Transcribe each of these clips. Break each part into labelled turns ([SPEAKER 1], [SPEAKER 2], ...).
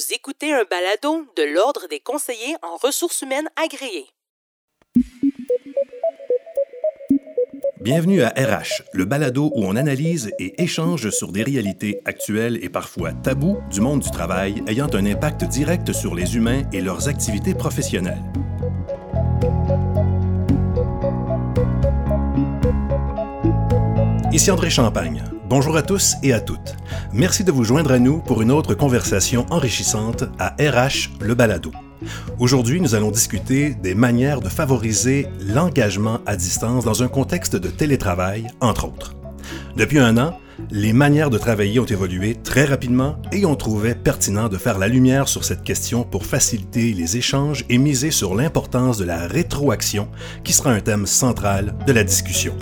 [SPEAKER 1] Vous écoutez un balado de l'Ordre des conseillers en ressources humaines agréés.
[SPEAKER 2] Bienvenue à RH, le balado où on analyse et échange sur des réalités actuelles et parfois tabous du monde du travail ayant un impact direct sur les humains et leurs activités professionnelles. Ici André Champagne. Bonjour à tous et à toutes. Merci de vous joindre à nous pour une autre conversation enrichissante à RH Le Balado. Aujourd'hui, nous allons discuter des manières de favoriser l'engagement à distance dans un contexte de télétravail, entre autres. Depuis un an, les manières de travailler ont évolué très rapidement et on trouvait pertinent de faire la lumière sur cette question pour faciliter les échanges et miser sur l'importance de la rétroaction qui sera un thème central de la discussion.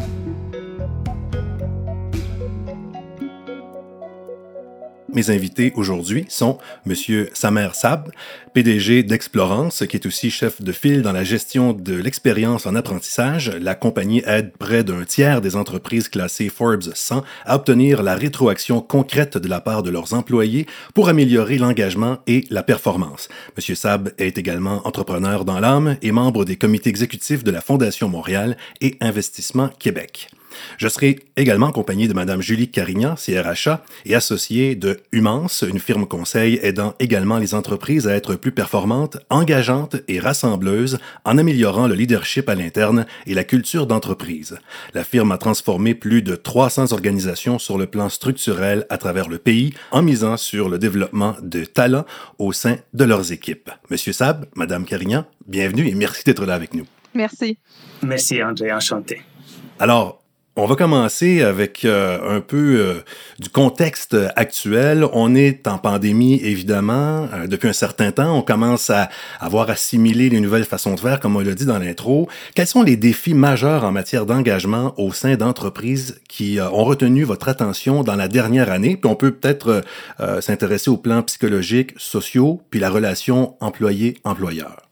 [SPEAKER 2] Mes invités aujourd'hui sont M. Samer Sab, PDG d'Explorance, qui est aussi chef de file dans la gestion de l'expérience en apprentissage. La compagnie aide près d'un tiers des entreprises classées Forbes 100 à obtenir la rétroaction concrète de la part de leurs employés pour améliorer l'engagement et la performance. M. Sab est également entrepreneur dans l'âme et membre des comités exécutifs de la Fondation Montréal et Investissement Québec. Je serai également accompagné de Mme Julie Carignan, CRHA, et associée de Humance, une firme conseil aidant également les entreprises à être plus performantes, engageantes et rassembleuses en améliorant le leadership à l'interne et la culture d'entreprise. La firme a transformé plus de 300 organisations sur le plan structurel à travers le pays en misant sur le développement de talents au sein de leurs équipes. Monsieur Sab, Madame Carignan, bienvenue et merci d'être là avec nous.
[SPEAKER 3] Merci.
[SPEAKER 4] Merci André, enchanté.
[SPEAKER 2] Alors, on va commencer avec euh, un peu euh, du contexte actuel. On est en pandémie, évidemment, euh, depuis un certain temps. On commence à avoir assimilé les nouvelles façons de faire, comme on l'a dit dans l'intro. Quels sont les défis majeurs en matière d'engagement au sein d'entreprises qui ont retenu votre attention dans la dernière année? Puis on peut peut-être s'intéresser au plan psychologique, sociaux, puis la relation employé-employeur.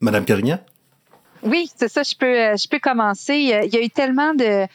[SPEAKER 2] Madame Carignan?
[SPEAKER 3] Oui, c'est ça, je peux, euh, je peux commencer. Il y a eu tellement de,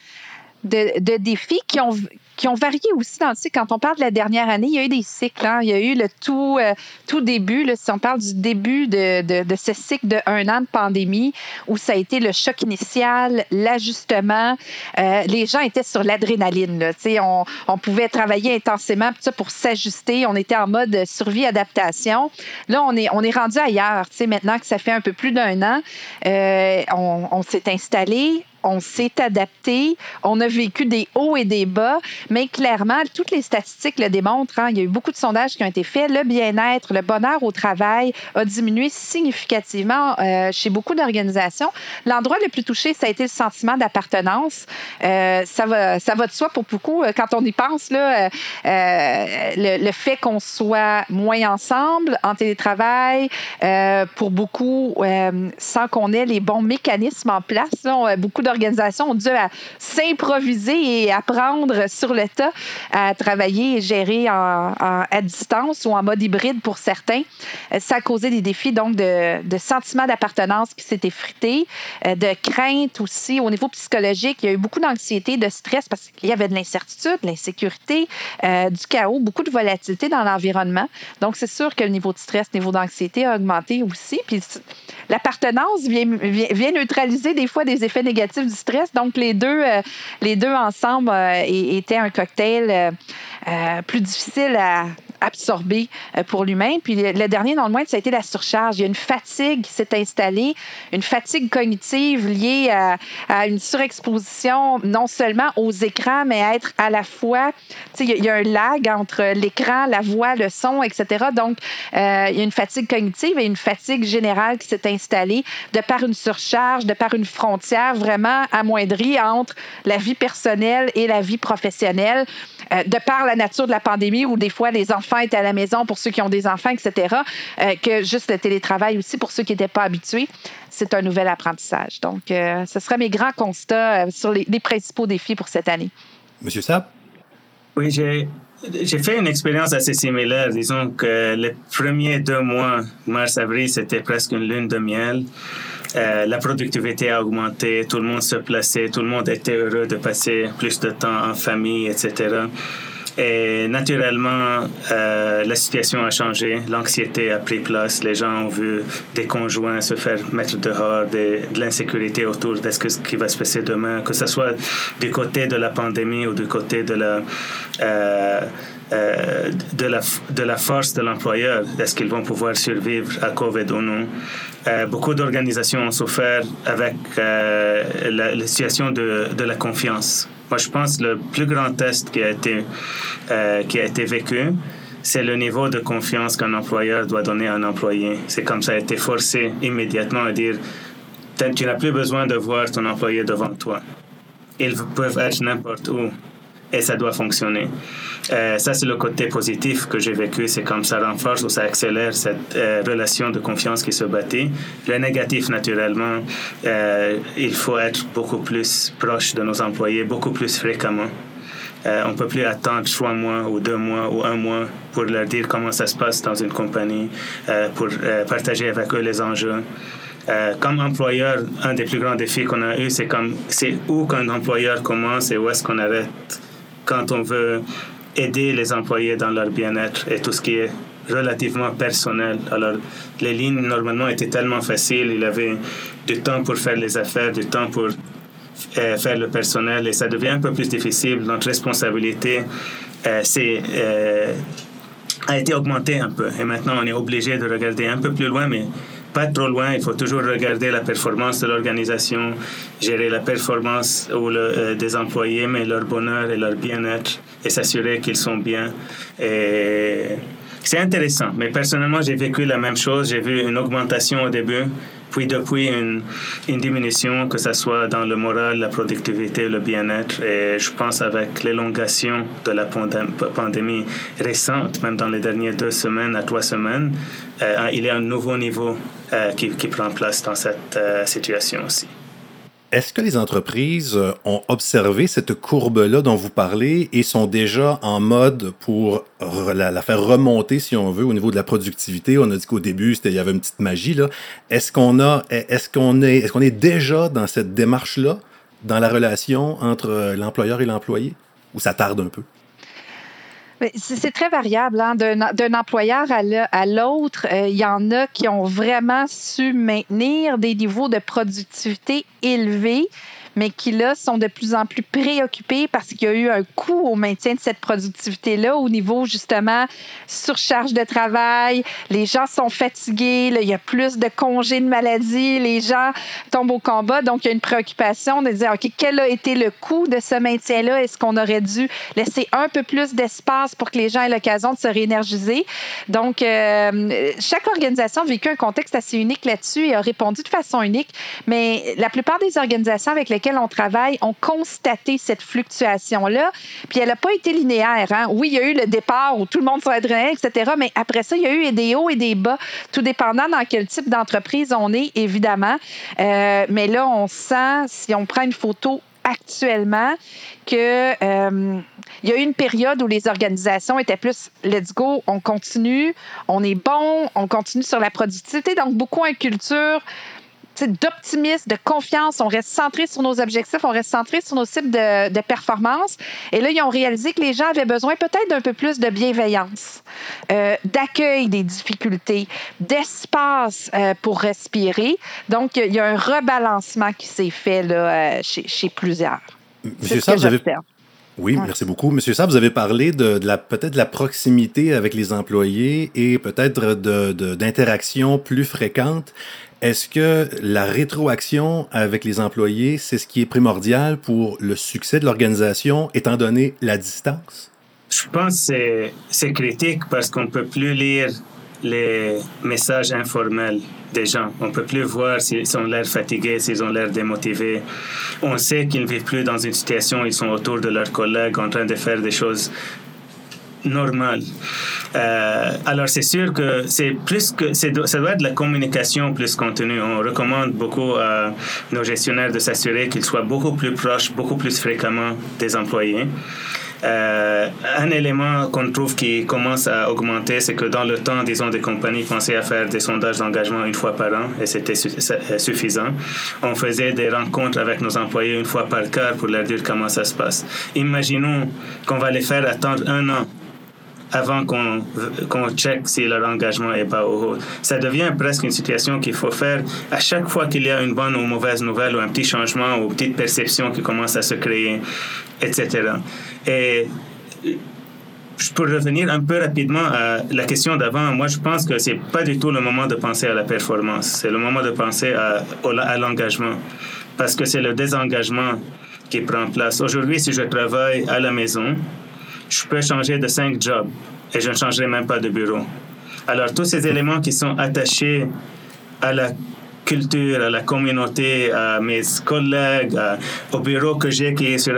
[SPEAKER 3] de, de défis qui ont, qui ont varié aussi dans le cycle. Quand on parle de la dernière année, il y a eu des cycles. Hein. Il y a eu le tout, euh, tout début, là, si on parle du début de, de, de, ce cycle de un an de pandémie, où ça a été le choc initial, l'ajustement. Euh, les gens étaient sur l'adrénaline. On, on pouvait travailler intensément pour s'ajuster. On était en mode survie-adaptation. Là, on est, on est rendu ailleurs. Maintenant que ça fait un peu plus d'un an, euh, on, on s'est installé, on s'est adapté, on a vécu des hauts et des bas, mais clairement, toutes les statistiques le démontrent. Hein. il y a eu beaucoup de sondages qui ont été faits. Le bien-être, le bonheur au travail a diminué significativement euh, chez beaucoup d'organisations. L'endroit le plus touché, ça a été le sentiment d'appartenance. Euh, ça, va, ça va de soi pour beaucoup. Euh, quand on y pense, le, fait qu'on soit moins ensemble en télétravail, pour beaucoup, sans qu'on ait les bons mécanismes en place, beaucoup ont dû s'improviser et apprendre sur le tas à travailler et gérer à distance ou en mode hybride pour certains. Euh, ça a causé des défis donc de, de sentiment d'appartenance qui s'est effrité, euh, de crainte aussi au niveau psychologique. Il y a eu beaucoup d'anxiété, de stress parce qu'il y avait de l'incertitude, de l'insécurité, euh, du chaos, beaucoup de volatilité dans l'environnement. Donc, c'est sûr que le niveau de stress, le niveau d'anxiété a augmenté aussi. Puis, l'appartenance vient, neutraliser des fois des effets négatifs du stress. Donc, les deux, les deux ensemble étaient un cocktail plus difficile à, absorbé euh, pour l'humain. Puis le dernier dans le moins, ça a été la surcharge. Il y a une fatigue qui s'est installée, une fatigue cognitive liée à, une surexposition non seulement aux écrans, mais à être à la fois, tu sais, il y, a un lag entre l'écran, la voix, le son, etc. Donc, euh, il y a une fatigue cognitive et une fatigue générale qui s'est installée de par une surcharge, de par une frontière vraiment amoindrie entre la vie personnelle et la vie professionnelle, euh, de par la nature de la pandémie où des fois les enfants être à la maison pour ceux qui ont des enfants, etc., euh, que juste le télétravail aussi pour ceux qui n'étaient pas habitués. C'est un nouvel apprentissage. Donc, euh, ce seraient mes grands constats euh, sur les, principaux défis pour cette année.
[SPEAKER 2] Monsieur Saab?
[SPEAKER 4] Oui, j'ai j'ai fait une expérience assez similaire. Disons que les premiers deux mois, mars-avril, c'était presque une lune de miel. la productivité a augmenté, tout le monde se plaçait, tout le monde était heureux de passer plus de temps en famille, etc. Et naturellement, euh, la situation a changé, l'anxiété a pris place, les gens ont vu des conjoints se faire mettre dehors, de l'insécurité autour de ce qui va se passer demain, que ce soit du côté de la pandémie ou du côté de la... Euh, euh, de, la, de la force de l'employeur. Est-ce qu'ils vont pouvoir survivre à COVID ou non? Euh, beaucoup d'organisations ont souffert avec euh, la, situation de, de, la confiance. Moi, je pense que le plus grand test qui a été, qui a été vécu, c'est le niveau de confiance qu'un employeur doit donner à un employé. C'est comme ça a été forcé immédiatement à dire, tu n'as plus besoin de voir ton employé devant toi. Ils peuvent être n'importe où et ça doit fonctionner. Euh, ça, c'est le côté positif que j'ai vécu. C'est comme ça renforce ou ça accélère cette euh, relation de confiance qui se bâtit. Le négatif, naturellement, euh, il faut être beaucoup plus proche de nos employés, beaucoup plus fréquemment. on ne peut plus attendre trois mois ou deux mois ou un mois pour leur dire comment ça se passe dans une compagnie, pour partager avec eux les enjeux. comme employeur, un des plus grands défis qu'on a eu, c'est où qu'un employeur commence et où est-ce qu'on arrête quand on veut aider les employés dans leur bien-être et tout ce qui est relativement personnel. Alors, les lignes, normalement, étaient tellement faciles. Il avait du temps pour faire les affaires, du temps pour euh, faire le personnel et ça devient un peu plus difficile. Notre responsabilité euh, euh, a été augmentée un peu. Et maintenant, on est obligé de regarder un peu plus loin, mais pas trop loin. Il faut toujours regarder la performance de l'organisation, gérer la performance ou euh, des employés, mais leur bonheur et leur bien-être et s'assurer qu'ils sont bien. Et c'est intéressant. Mais personnellement, j'ai vécu la même chose. J'ai vu une augmentation au début, puis depuis une, diminution, que ce soit dans le moral, la productivité, le bien-être. Et je pense avec l'élongation de la pandémie récente, même dans les dernières deux semaines à trois semaines, euh, il y a un nouveau niveau qui, qui, prend place dans cette euh, situation aussi.
[SPEAKER 2] Est-ce que les entreprises ont observé cette courbe-là dont vous parlez et sont déjà en mode pour la, faire remonter, si on veut, au niveau de la productivité? On a dit qu'au début, il y avait une petite magie. Est-ce qu'on a, est-ce qu'on est, est-ce qu'on est déjà dans cette démarche-là, dans la relation entre l'employeur et l'employé, ou ça tarde un peu?
[SPEAKER 3] C'est très variable. Hein? D'un employeur à l'autre, euh, il y en a qui ont vraiment su maintenir des niveaux de productivité élevés mais qui là sont de plus en plus préoccupés parce qu'il y a eu un coût au maintien de cette productivité-là au niveau justement surcharge de travail, les gens sont fatigués, il y a plus de congés de maladie, les gens tombent au combat, donc il y a une préoccupation de dire, OK, quel a été le coût de ce maintien-là? Est-ce qu'on aurait dû laisser un peu plus d'espace pour que les gens aient l'occasion de se réénergiser? Donc, euh, chaque organisation a vécu un contexte assez unique là-dessus et a répondu de façon unique, mais la plupart des organisations avec lesquelles on travaille ont constaté cette fluctuation-là. Puis elle n'a pas été linéaire. Hein. Oui, il y a eu le départ où tout le monde s'adressait, etc. Mais après ça, il y a eu des hauts et des bas, tout dépendant dans quel type d'entreprise on est, évidemment. Euh, mais là, on sent, si on prend une photo actuellement que euh, y a eu une période où les organisations étaient plus let's go, on continue, on est bon, on continue sur la productivité. Donc beaucoup en culture d'optimisme, de confiance. On reste centré sur nos objectifs, on reste centré sur nos cibles de, de, performance. Et là, ils ont réalisé que les gens avaient besoin peut-être d'un peu plus de bienveillance, euh, d'accueil des difficultés, d'espace euh, pour respirer. Donc, il y a un rebalancement qui s'est fait là, euh, chez, chez, plusieurs.
[SPEAKER 2] Monsieur Saab, vous avez... Oui, merci beaucoup. Monsieur Saab, vous avez parlé de, de la peut-être de la proximité avec les employés et peut-être d'interactions plus fréquentes. Est-ce que la rétroaction avec les employés, c'est ce qui est primordial pour le succès de l'organisation, étant donné la distance?
[SPEAKER 4] Je pense que c'est critique parce qu'on ne peut plus lire les messages informels des gens. On ne peut plus voir s'ils ont l'air fatigués, s'ils ont l'air démotivés. On sait qu'ils ne vivent plus dans une situation ils sont autour de leurs collègues en train de faire des choses normales. Euh, alors, c'est sûr que c'est plus que ça doit être de la communication plus contenue. On recommande beaucoup à nos gestionnaires de s'assurer qu'ils soient beaucoup plus proches, beaucoup plus fréquemment des employés. Euh, un élément qu'on trouve qui commence à augmenter, c'est que dans le temps, disons, des compagnies pensaient à faire des sondages d'engagement une fois par an et c'était euh, suffisant. On faisait des rencontres avec nos employés une fois par quart pour leur dire comment ça se passe. Imaginons qu'on va les faire attendre un an avant qu'on qu'on check si leur engagement est pas au haut. Ça devient presque une situation qu'il faut faire à chaque fois qu'il y a une bonne ou mauvaise nouvelle ou un petit changement ou une petite perception qui commence à se créer, etc. Et peux revenir un peu rapidement à la question d'avant. Moi, je pense que c'est pas du tout le moment de penser à la performance. C'est le moment de penser à, à l'engagement. Parce que c'est le désengagement qui prend place. Aujourd'hui, si je travaille à la maison, je peux changer de cinq jobs et je ne changerai même pas de bureau. Alors, tous ces éléments qui sont attachés à la culture, à la communauté, à mes collègues, au bureau que j'ai qui est sur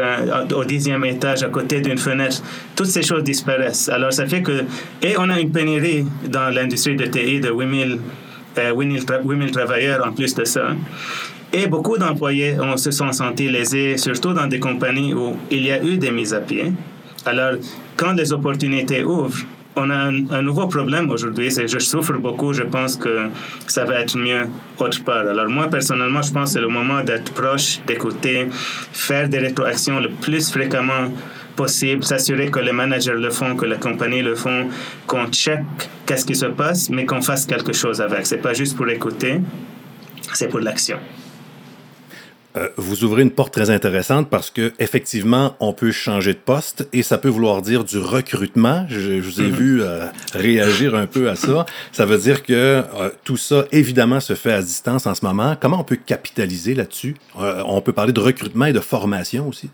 [SPEAKER 4] au dixième étage à côté d'une fenêtre, toutes ces choses disparaissent. Alors ça fait que, et on a une pénurie dans l'industrie de TI de 8000 euh, travailleurs en plus de ça. Et beaucoup d'employés se sont sentis lésés, surtout dans des compagnies où il y a eu des mises à pied. Alors, quand les opportunités ouvrent, on a un, nouveau problème aujourd'hui, c'est je souffre beaucoup, je pense que ça va être mieux autre part. Alors moi, personnellement, je pense que c'est le moment d'être proche, d'écouter, faire des rétroactions le plus fréquemment possible, s'assurer que les managers le font, que les compagnies le font, qu'on check qu'est-ce qui se passe, mais qu'on fasse quelque chose avec. C'est pas juste pour écouter, c'est pour l'action.
[SPEAKER 2] Euh, vous ouvrez une porte très intéressante parce que effectivement, on peut changer de poste et ça peut vouloir dire du recrutement. Je, vous ai mhm. vu euh, réagir un peu à ça. Ça veut dire que euh, tout ça, évidemment, se fait à distance en ce moment. Comment on peut capitaliser là-dessus? on peut parler de recrutement et de formation aussi?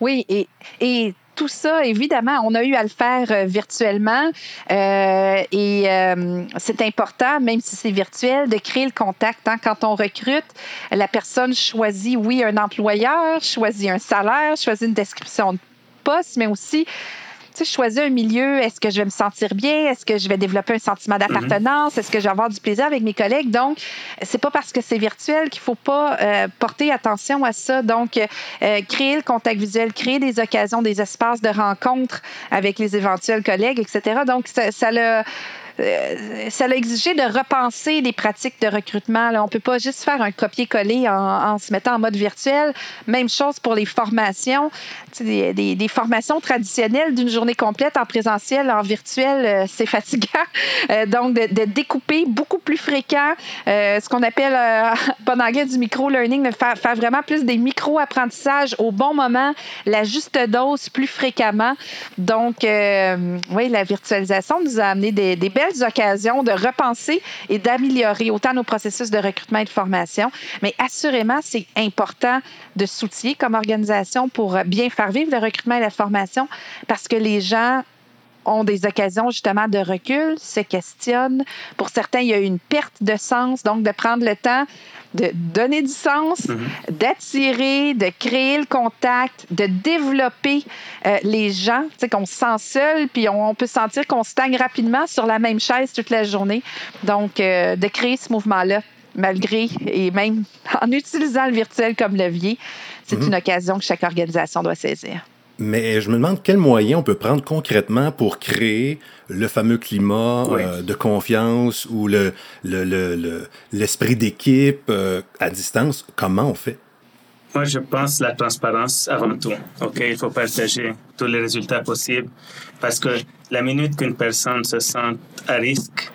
[SPEAKER 3] Oui, et, et tout ça, évidemment, on a eu à le faire euh, virtuellement euh, et euh, c'est important, même si c'est virtuel, de créer le contact. Hein. Quand on recrute, la personne choisit, oui, un employeur, choisit un salaire, choisit une description de poste, mais aussi sais, choisir un milieu, est-ce que je vais me sentir bien? Est-ce que je vais développer un sentiment d'appartenance? Est-ce que je vais avoir du plaisir avec mes collègues? Donc, c'est pas parce que c'est virtuel qu'il faut pas euh, porter attention à ça. Donc, euh, créer le contact visuel, créer des occasions, des espaces de rencontre avec les éventuels collègues, etc. Donc, ça, ça le ça a exigé de repenser les pratiques de recrutement. On ne peut pas juste faire un copier-coller en, se mettant en mode virtuel. Même chose pour les formations. Des, formations traditionnelles d'une journée complète en présentiel, en virtuel, euh, c'est fatigant. Euh, donc, de, découper beaucoup plus fréquent ce qu'on appelle, en anglais, du micro-learning, faire, faire, vraiment plus des micro-apprentissages au bon moment, la juste dose plus fréquemment. Donc, oui, la virtualisation nous a amené des, des belles occasions de repenser et d'améliorer autant nos processus de recrutement et de formation. Mais assurément, c'est important de soutien comme organisation pour bien faire vivre le recrutement et la formation parce que les gens ont des occasions justement de recul, se questionnent. Pour certains, il y a une perte de sens, donc de prendre le temps de donner du sens, mhm. d'attirer, de créer le contact, de développer euh, les gens, tu sais, qu'on se sent seul, puis on, peut sentir qu'on stagne rapidement sur la même chaise toute la journée. Donc, euh, de créer ce mouvement-là, malgré et même en utilisant le virtuel comme levier, c'est mhm. une occasion que chaque organisation doit saisir.
[SPEAKER 2] Mais je me demande quels moyens on peut prendre concrètement pour créer le fameux climat euh, de confiance ou le, l'esprit d'équipe euh, à distance. Comment on fait?
[SPEAKER 4] Moi, je pense la transparence avant tout. OK, il faut partager tous les résultats possibles parce que la minute qu'une personne se sent à risque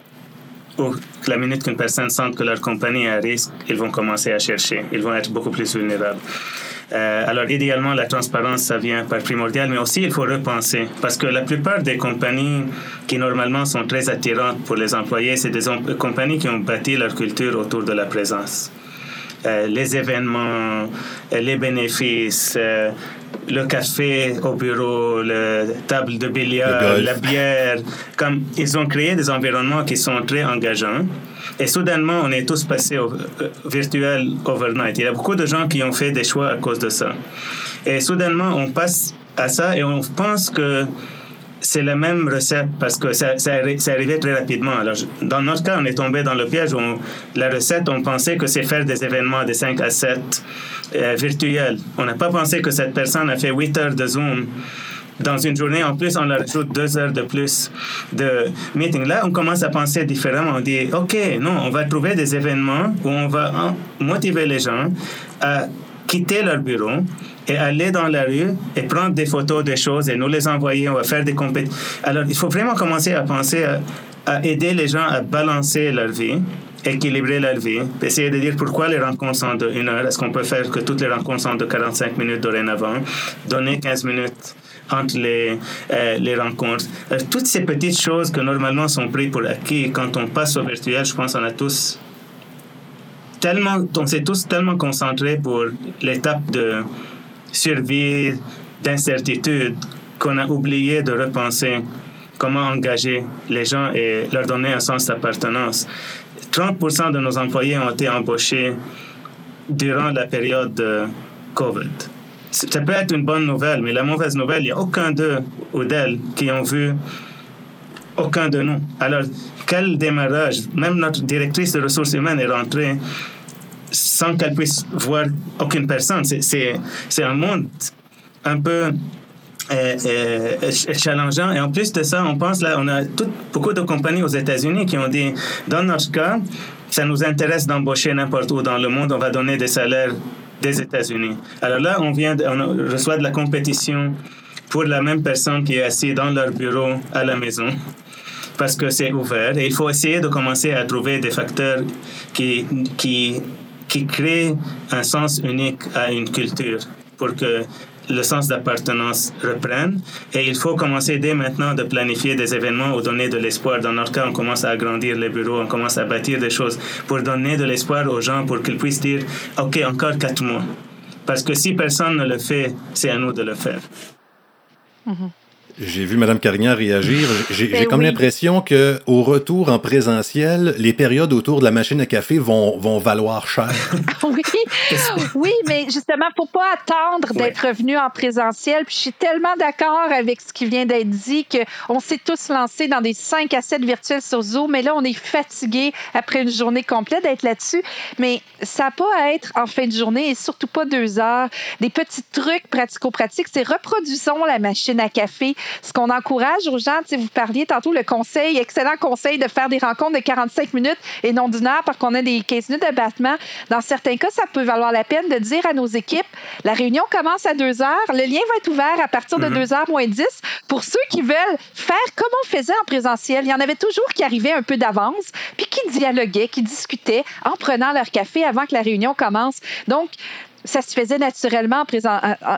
[SPEAKER 4] ou la minute qu'une personne sent que leur compagnie est à risque, ils vont commencer à chercher. Ils vont être beaucoup plus vulnérables. Euh, alors, idéalement, la transparence, ça vient par primordial, mais aussi il faut repenser. Parce que la plupart des compagnies qui normalement sont très attirantes pour les employés, c'est des compagnies qui ont bâti leur culture autour de la présence. Euh, les événements, euh, les bénéfices, le café au bureau, la table de billard, la bière. Comme ils ont créé des environnements qui sont très engageants. Et soudainement, on est tous passés au euh, virtuel overnight. Il y a beaucoup de gens qui ont fait des choix à cause de ça. Et soudainement, on passe à ça et on pense que c'est la même recette parce que ça, ça, arrivait très rapidement. Alors, dans notre cas, on est tombé dans le piège où la recette, on pensait que c'est faire des événements de 5 à 7 euh, virtuels. On n'a pas pensé que cette personne a fait 8 heures de Zoom dans une journée. En plus, on leur ajoute 2 heures de plus de meeting. Là, on commence à penser différemment. On dit, OK, non, on va trouver des événements où on va motiver les gens à quitter leur bureau et aller dans la rue et prendre des photos des choses et nous les envoyer, on va faire des compétitions. Alors, il faut vraiment commencer à penser à, aider les gens à balancer leur vie équilibrer leur vie, essayer de dire pourquoi les rencontres sont de 1 heure, est-ce qu'on peut faire que toutes les rencontres sont de 45 minutes dorénavant, donner 15 minutes entre les, euh, les rencontres. Euh, toutes ces petites choses que normalement sont prises pour acquis, quand on passe au virtuel, je pense qu'on a tous tellement, on s'est tous tellement concentrés pour l'étape de survie, d'incertitude, qu'on a oublié de repenser comment engager les gens et leur donner un sens d'appartenance. 30% de nos employés ont été embauchés durant la période de COVID. Ça peut être une bonne nouvelle, mais la mauvaise nouvelle, il n'y a aucun d'eux ou d'elles qui ont vu aucun de nous. Alors, quel démarrage Même notre directrice de ressources humaines est rentrée sans qu'elle puisse voir aucune personne. C'est un monde un peu euh, euh, challengeant. Et en plus de ça, on pense là, on a beaucoup de compagnies aux États-Unis qui ont dit, dans notre cas, ça nous intéresse d'embaucher n'importe où dans le monde, on va donner des salaires des États-Unis. Alors là, on vient, on reçoit de la compétition pour la même personne qui est assise dans leur bureau à la maison parce que c'est ouvert. Et il faut essayer de commencer à trouver des facteurs qui, qui qui crée un sens unique à une culture pour que le sens d'appartenance reprenne. Et il faut commencer dès maintenant de planifier des événements ou donner de l'espoir. Dans notre cas, on commence à agrandir les bureaux, on commence à bâtir des choses pour donner de l'espoir aux gens pour qu'ils puissent dire, OK, encore quatre mois. Parce que si personne ne le fait, c'est à nous de le faire.
[SPEAKER 2] Mm-hmm. J'ai vu Mme Carignan réagir. J'ai ben comme l'impression que au retour en présentiel, les périodes autour de la machine à café vont, vont valoir cher.
[SPEAKER 3] oui. oui, mais justement, faut pas attendre d'être revenu en présentiel. Puis je suis tellement d'accord avec ce qui vient d'être dit qu'on s'est tous lancés dans des 5 à 7 virtuels sur Zoom, mais là, on est fatigué après une journée complète d'être là-dessus. Mais ça n'a pas à être en fin de journée et surtout pas deux heures. Des petits trucs pratico-pratiques, c'est reproduisons la machine à café ce qu'on encourage aux gens, vous parliez tantôt le conseil, excellent conseil de faire des rencontres de 45 minutes et non d'une heure parce qu'on a des 15 minutes de battement. Dans certains cas, ça peut valoir la peine de dire à nos équipes, la réunion commence à 2 heures, le lien va être ouvert à partir de 2 mm-hmm. heures moins 10 pour ceux qui veulent faire comme on faisait en présentiel. Il y en avait toujours qui arrivaient un peu d'avance, puis qui dialoguaient, qui discutaient en prenant leur café avant que la réunion commence. Donc, ça se faisait naturellement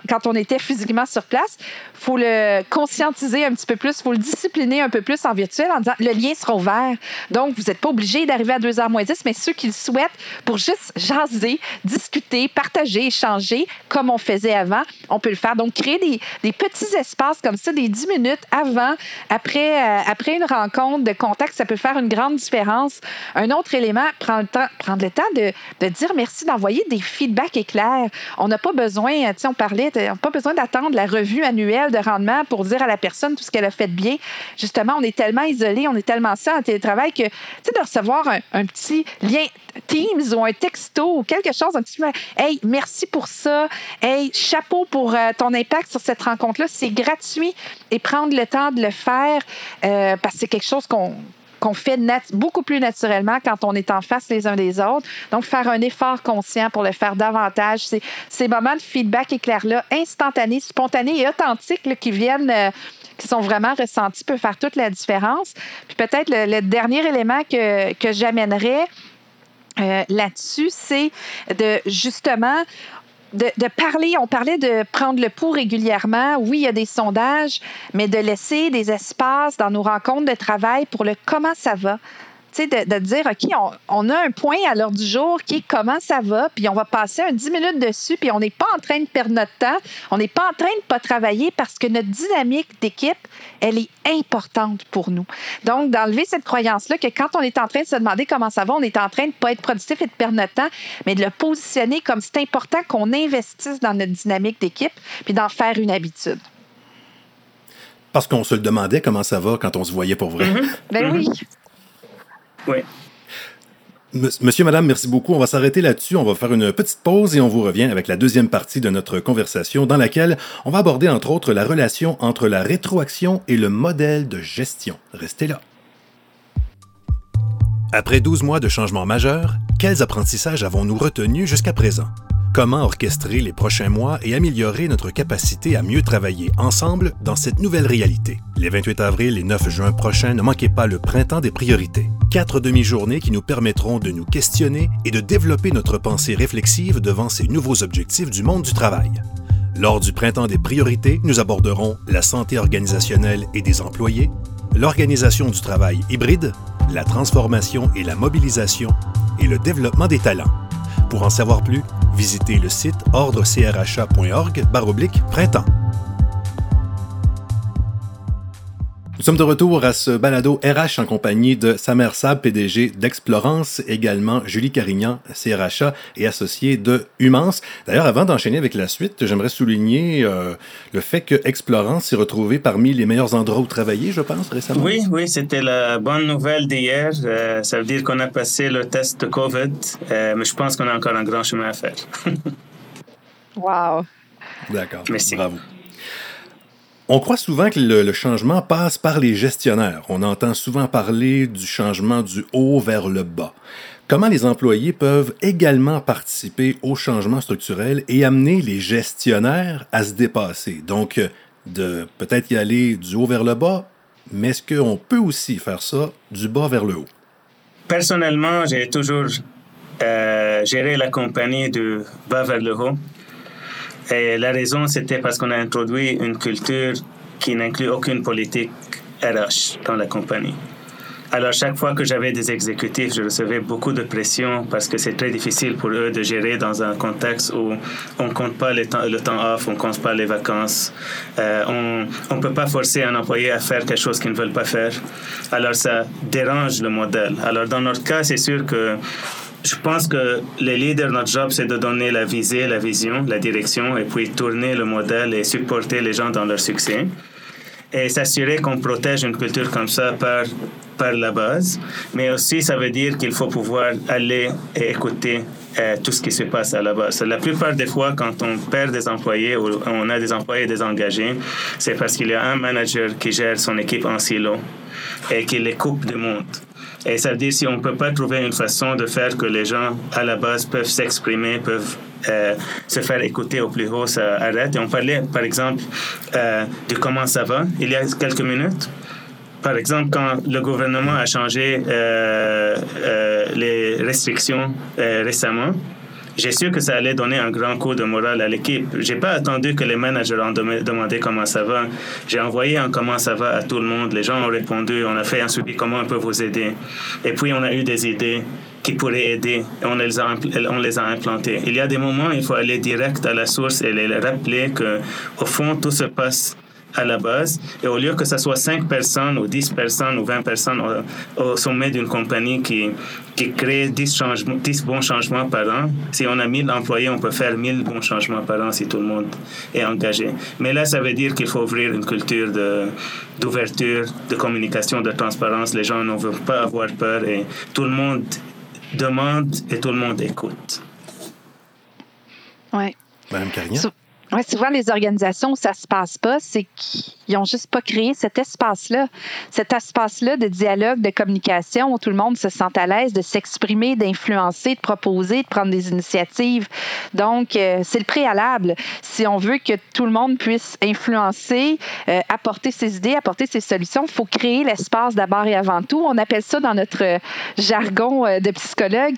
[SPEAKER 3] quand on était physiquement sur place. Il faut le conscientiser un petit peu plus, il faut le discipliner un peu plus en virtuel en disant le lien sera ouvert. Donc, vous n'êtes pas obligé d'arriver à 2h moins 10, mais ceux qui le souhaitent pour juste jaser, discuter, partager, échanger, comme on faisait avant, on peut le faire. Donc, créer des, petits espaces comme ça, des 10 minutes avant, après, euh, après une rencontre de contact, ça peut faire une grande différence. Un autre élément, prendre le temps, de dire merci, d'envoyer des feedbacks éclairs on n'a pas besoin, tu sais, on parlait, on n'a pas besoin d'attendre la revue annuelle de rendement pour dire à la personne tout ce qu'elle a fait de bien. Justement, on est tellement isolé, on est tellement ça en télétravail que, tu sais, de recevoir un, petit lien Teams ou un texto ou quelque chose, un petit Hey, merci pour ça. Hey, chapeau pour euh, ton impact sur cette rencontre-là. C'est gratuit et prendre le temps de le faire euh, parce que c'est quelque chose qu'on qu'on fait beaucoup plus naturellement quand on est en face les uns des autres. Donc, faire un effort conscient pour le faire davantage. C'est ces moments de feedback éclair-là, instantanés, spontanés et authentiques qui viennent. Euh, qui sont vraiment ressentis peut faire toute la différence. Puis peut-être le, dernier élément que, que j'amènerais euh, là-dessus, c'est de justement, de, parler, on parlait de prendre le pouls régulièrement. Oui, il y a des sondages, mais de laisser des espaces dans nos rencontres de travail pour le comment ça va de, de dire, OK, on, a un point à l'heure du jour qui est comment ça va, puis on va passer un 10 minutes dessus, puis on n'est pas en train de perdre notre temps, on n'est pas en train de pas travailler parce que notre dynamique d'équipe, elle est importante pour nous. Donc, d'enlever cette croyance-là que quand on est en train de se demander comment ça va, on est en train de pas être productif et de perdre notre temps, mais de le positionner comme c'est important qu'on investisse dans notre dynamique d'équipe, puis d'en faire une habitude.
[SPEAKER 2] Parce qu'on se le demandait comment ça va quand on se voyait pour vrai.
[SPEAKER 3] Mm-hmm. Ben oui.
[SPEAKER 4] Oui.
[SPEAKER 2] Monsieur, Madame, merci beaucoup. On va s'arrêter là-dessus. On va faire une petite pause et on vous revient avec la deuxième partie de notre conversation dans laquelle on va aborder entre autres la relation entre la rétroaction et le modèle de gestion. Restez là. Après 12 mois de changements majeurs, quels apprentissages avons-nous retenus jusqu'à présent? Comment orchestrer les prochains mois et améliorer notre capacité à mieux travailler ensemble dans cette nouvelle réalité? Les 28 avril et 9 juin prochains, ne manquez pas le printemps des priorités. Quatre demi-journées qui nous permettront de nous questionner et de développer notre pensée réflexive devant ces nouveaux objectifs du monde du travail. Lors du printemps des priorités, nous aborderons la santé organisationnelle et des employés, l'organisation du travail hybride, la transformation et la mobilisation et le développement des talents. Pour en savoir plus, visitez le site ordrecrha.org printemps. Nous sommes de retour à ce balado RH en compagnie de Samer Sab, PDG d'Explorance, également Julie Carignan, CRHA et associée de Humance. D'ailleurs, avant d'enchaîner avec la suite, j'aimerais souligner euh, le fait que Explorance s'est retrouvé parmi les meilleurs endroits où travailler, je pense, récemment.
[SPEAKER 4] Oui, oui, c'était la bonne nouvelle d'hier. Euh, ça veut dire qu'on a passé le test de COVID, euh, mais je pense qu'on a encore un grand chemin à faire.
[SPEAKER 3] wow.
[SPEAKER 2] D'accord. Merci. Bravo. On croit souvent que le, changement passe par les gestionnaires. On entend souvent parler du changement du haut vers le bas. Comment les employés peuvent également participer au changement structurel et amener les gestionnaires à se dépasser? Donc, de peut-être y aller du haut vers le bas, mais est-ce qu'on peut aussi faire ça du bas vers le haut?
[SPEAKER 4] Personnellement, j'ai toujours euh, géré la compagnie du bas vers le haut. Et la raison, c'était parce qu'on a introduit une culture qui n'inclut aucune politique RH dans la compagnie. Alors, chaque fois que j'avais des exécutifs, je recevais beaucoup de pression parce que c'est très difficile pour eux de gérer dans un contexte où on ne compte pas le temps, off, on ne compte pas les vacances. Euh, on ne peut pas forcer un employé à faire quelque chose qu'ils ne veulent pas faire. Alors, ça dérange le modèle. Alors, dans notre cas, c'est sûr que je pense que les leaders, notre job, c'est de donner la visée, la vision, la direction, et puis tourner le modèle et supporter les gens dans leur succès. Et s'assurer qu'on protège une culture comme ça par, par la base. Mais aussi, ça veut dire qu'il faut pouvoir aller et écouter euh, tout ce qui se passe à la base. La plupart des fois, quand on perd des employés ou on a des employés désengagés, c'est parce qu'il y a un manager qui gère son équipe en silo et qui les coupe du monde. Et ça veut dire si on ne peut pas trouver une façon de faire que les gens à la base peuvent s'exprimer, peuvent euh, se faire écouter au plus haut, ça arrête. Et on parlait par exemple euh, de comment ça va il y a quelques minutes. Par exemple, quand le gouvernement a changé euh, les restrictions récemment, j'ai su que ça allait donner un grand coup de morale à l'équipe. J'ai pas attendu que les managers ont demandé comment ça va. J'ai envoyé un comment ça va à tout le monde. Les gens ont répondu. On a fait un suivi comment on peut vous aider. Et puis on a eu des idées qui pourraient aider. On les a, on les a implantées. Il y a des moments il faut aller direct à la source et les rappeler que au fond tout se passe à la base. Et au lieu que ce soit 5 personnes ou 10 personnes ou 20 personnes au, sommet d'une compagnie qui, qui crée 10, changements, 10 bons changements par an, si on a 1000 employés, on peut faire 1000 bons changements par an si tout le monde est engagé. Mais là, ça veut dire qu'il faut ouvrir une culture d'ouverture, de, de communication, de transparence. Les gens ne veulent pas avoir peur et tout le monde demande et tout le monde écoute.
[SPEAKER 3] Oui.
[SPEAKER 2] Madame Carignan?
[SPEAKER 3] Ouais, souvent, les organisations où ça se passe pas, c'est qu'ils ont juste pas créé cet espace-là. Cet espace-là de dialogue, de communication où tout le monde se sent à l'aise de s'exprimer, d'influencer, de proposer, de prendre des initiatives. Donc, euh, c'est le préalable. Si on veut que tout le monde puisse influencer, euh, apporter ses idées, apporter ses solutions, il faut créer l'espace d'abord et avant tout. On appelle ça dans notre jargon euh, de psychologue,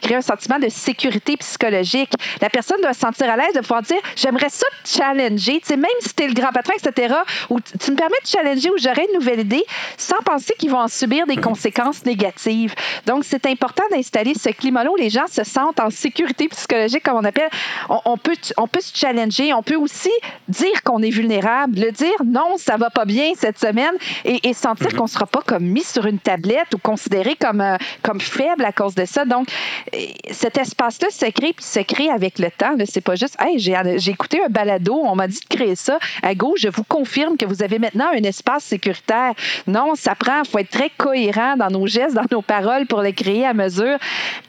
[SPEAKER 3] créer un sentiment de sécurité psychologique. La personne doit se sentir à l'aise de pouvoir dire, j'aimerais ça te challenger, tu sais, même si tu es le grand patron, etc., ou tu me permets de challenger ou j'aurais une nouvelle idée sans penser qu'ils vont en subir des conséquences négatives. Donc, c'est important d'installer ce climat-là où les gens se sentent en sécurité psychologique, comme on appelle. On, peut, on peut se challenger, on peut aussi dire qu'on est vulnérable, le dire non, ça va pas bien cette semaine et, sentir mm-hmm. qu'on sera pas comme mis sur une tablette ou considéré comme, euh, comme faible à cause de ça. Donc, cet espace-là se crée puis se crée avec le temps. C'est pas juste, hey, j'ai écouté un balado, on m'a dit de créer ça. À gauche, je vous confirme que vous avez maintenant un espace sécuritaire. Non, ça prend, il faut être très cohérent dans nos gestes, dans nos paroles pour le créer à mesure.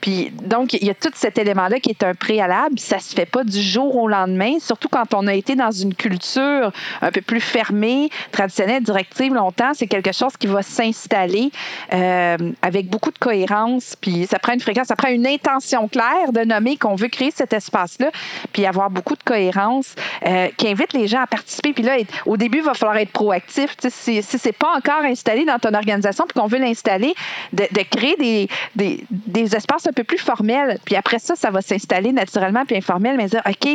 [SPEAKER 3] Puis, donc, il y a tout cet élément-là qui est un préalable. Ça se fait pas du jour au lendemain, surtout quand on a été dans une culture un peu plus fermée, traditionnelle, directive longtemps. C'est quelque chose qui va s'installer euh, avec beaucoup de cohérence. Puis, ça prend une fréquence, ça prend une intention claire de nommer qu'on veut créer cet espace-là, puis avoir beaucoup de cohérence euh, qui invite les gens à participer. Puis là, au début, il va falloir être proactif. si, si c'est pas encore installé dans ton organisation, puis qu'on veut l'installer, de, créer des, des, espaces un peu plus formels. Puis après ça, ça va s'installer naturellement puis informel, mais dire, OK,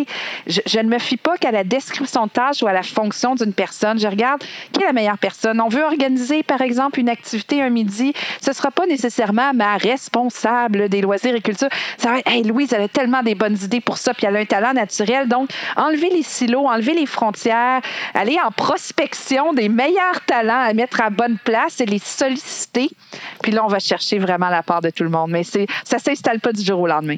[SPEAKER 3] je, je ne me fie pas qu'à la description de tâche ou à la fonction d'une personne. Je regarde qui est la meilleure personne. On veut organiser, par exemple, une activité un midi. Ce ne sera pas nécessairement ma responsable des loisirs et culture. Ça va être, hey, Louise, elle a tellement des bonnes idées pour ça, puis elle a un talent naturel. Donc, enlever les silos, enlever les frontières, aller en prospection des meilleurs talents à mettre à bonne place et les solliciter. Puis là, on va chercher vraiment la part de tout le monde. Mais ça ne s'installe pas du jour au lendemain.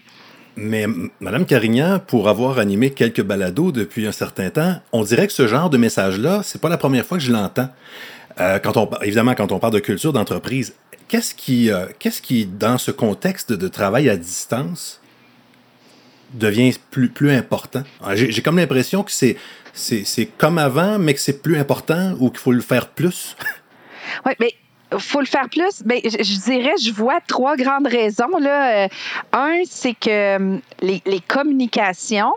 [SPEAKER 2] Mais Madame Carignan, pour avoir animé quelques balados depuis un certain temps, on dirait que ce genre de message-là, c'est pas la première fois que je l'entends. Euh, évidemment, quand on parle de culture d'entreprise, qu'est-ce qui, euh, qu'est-ce qui, dans ce contexte de travail à distance, devient plus, plus important? Ah, j'ai comme l'impression que c'est, comme avant, mais que c'est plus important ou qu'il faut le faire plus.
[SPEAKER 3] oui, mais faut le faire plus. Mais ben, je, dirais, je vois trois grandes raisons. Là. Euh, un, c'est que hum, les, les communications,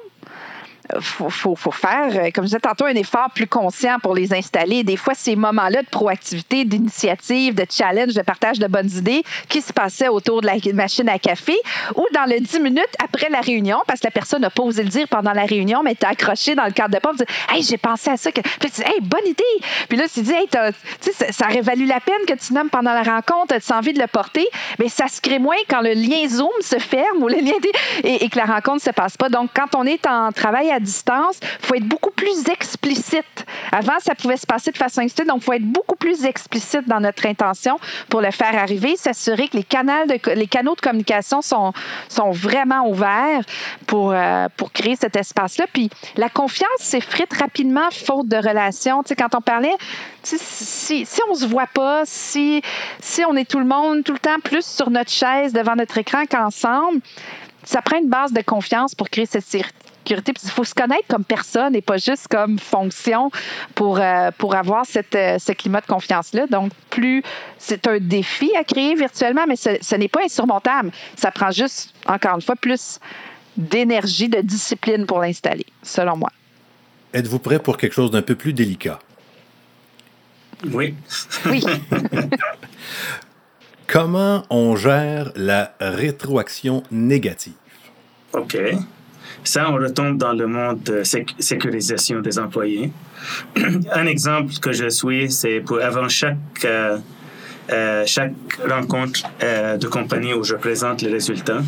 [SPEAKER 3] faut, faut, faut, faire, euh, comme je disais tantôt, un effort plus conscient pour les installer. Des fois, ces moments-là de proactivité, d'initiative, de challenge, de partage de bonnes idées qui se passaient autour de la machine à café ou dans le 10 minutes après la réunion, parce que la personne n'a pas osé le dire pendant la réunion, mais t'es accroché dans le cadre de porte, dit Hey, j'ai pensé à ça. Puis tu dis Hey, bonne idée. Puis là, tu dis Hey, ça, ça aurait valu la peine que tu nommes pendant la rencontre, tu as envie de le porter? Mais ça se crée moins quand le lien Zoom se ferme ou le lien et, et que la rencontre ne se passe pas. Donc, quand on est en travail distance, il faut être beaucoup plus explicite. Avant, ça pouvait se passer de façon explicite, donc il faut être beaucoup plus explicite dans notre intention pour le faire arriver, s'assurer que les, canaux de, communication sont, vraiment ouverts pour, euh, pour créer cet espace-là. Puis la confiance s'effrite rapidement faute de relation. Tu sais, quand on parlait, si, si on se voit pas, si, si on est tout le monde tout le temps plus sur notre chaise devant notre écran qu'ensemble, ça prend une base de confiance pour créer cette il faut se connaître comme personne et pas juste comme fonction pour, euh, pour avoir cette, euh, ce climat de confiance-là. Donc, plus c'est un défi à créer virtuellement, mais ce, n'est pas insurmontable. Ça prend juste, encore une fois, plus d'énergie, de discipline pour l'installer, selon moi.
[SPEAKER 2] Êtes-vous prêt pour quelque chose d'un peu plus délicat?
[SPEAKER 4] Oui.
[SPEAKER 3] Oui.
[SPEAKER 2] Comment on gère la rétroaction négative?
[SPEAKER 4] OK. Ça, on retombe dans le monde de sécurisation des employés. Un exemple que je suis, c'est pour avant chaque euh, euh, chaque rencontre euh, de compagnie où je présente les résultats.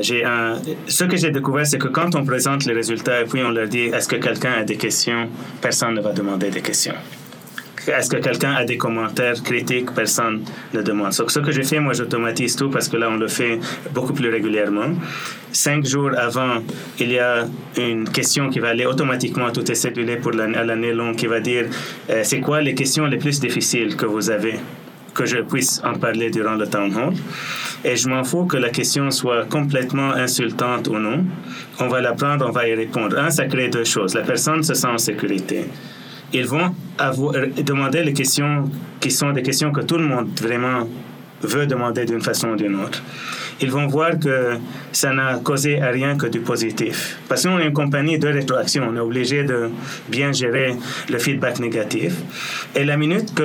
[SPEAKER 4] j'ai un... Ce que j'ai découvert, c'est que quand on présente les résultats et puis on leur dit est-ce que quelqu'un a des questions, personne ne va demander des questions. Est-ce que quelqu'un a des commentaires critiques Personne ne demande. ce que j'ai fait, moi, j'automatise tout parce que là, on le fait beaucoup plus régulièrement. Cinq jours avant, il y a une question qui va aller automatiquement à toutes les cellules pour l'année longue qui va dire euh, c'est quoi les questions les plus difficiles que vous avez que je puisse en parler durant le town hall? Et je m'en fous que la question soit complètement insultante ou non. On va la prendre, on va y répondre. Un, ça crée deux choses. La personne se sent en sécurité ils vont euh, demander les questions qui sont des questions que tout le monde vraiment veut demander d'une façon ou d'une autre. Ils vont voir que ça n'a causé à rien que du positif. Parce qu'on est une compagnie de rétroaction, on est obligé de bien gérer le feedback négatif. Et la minute que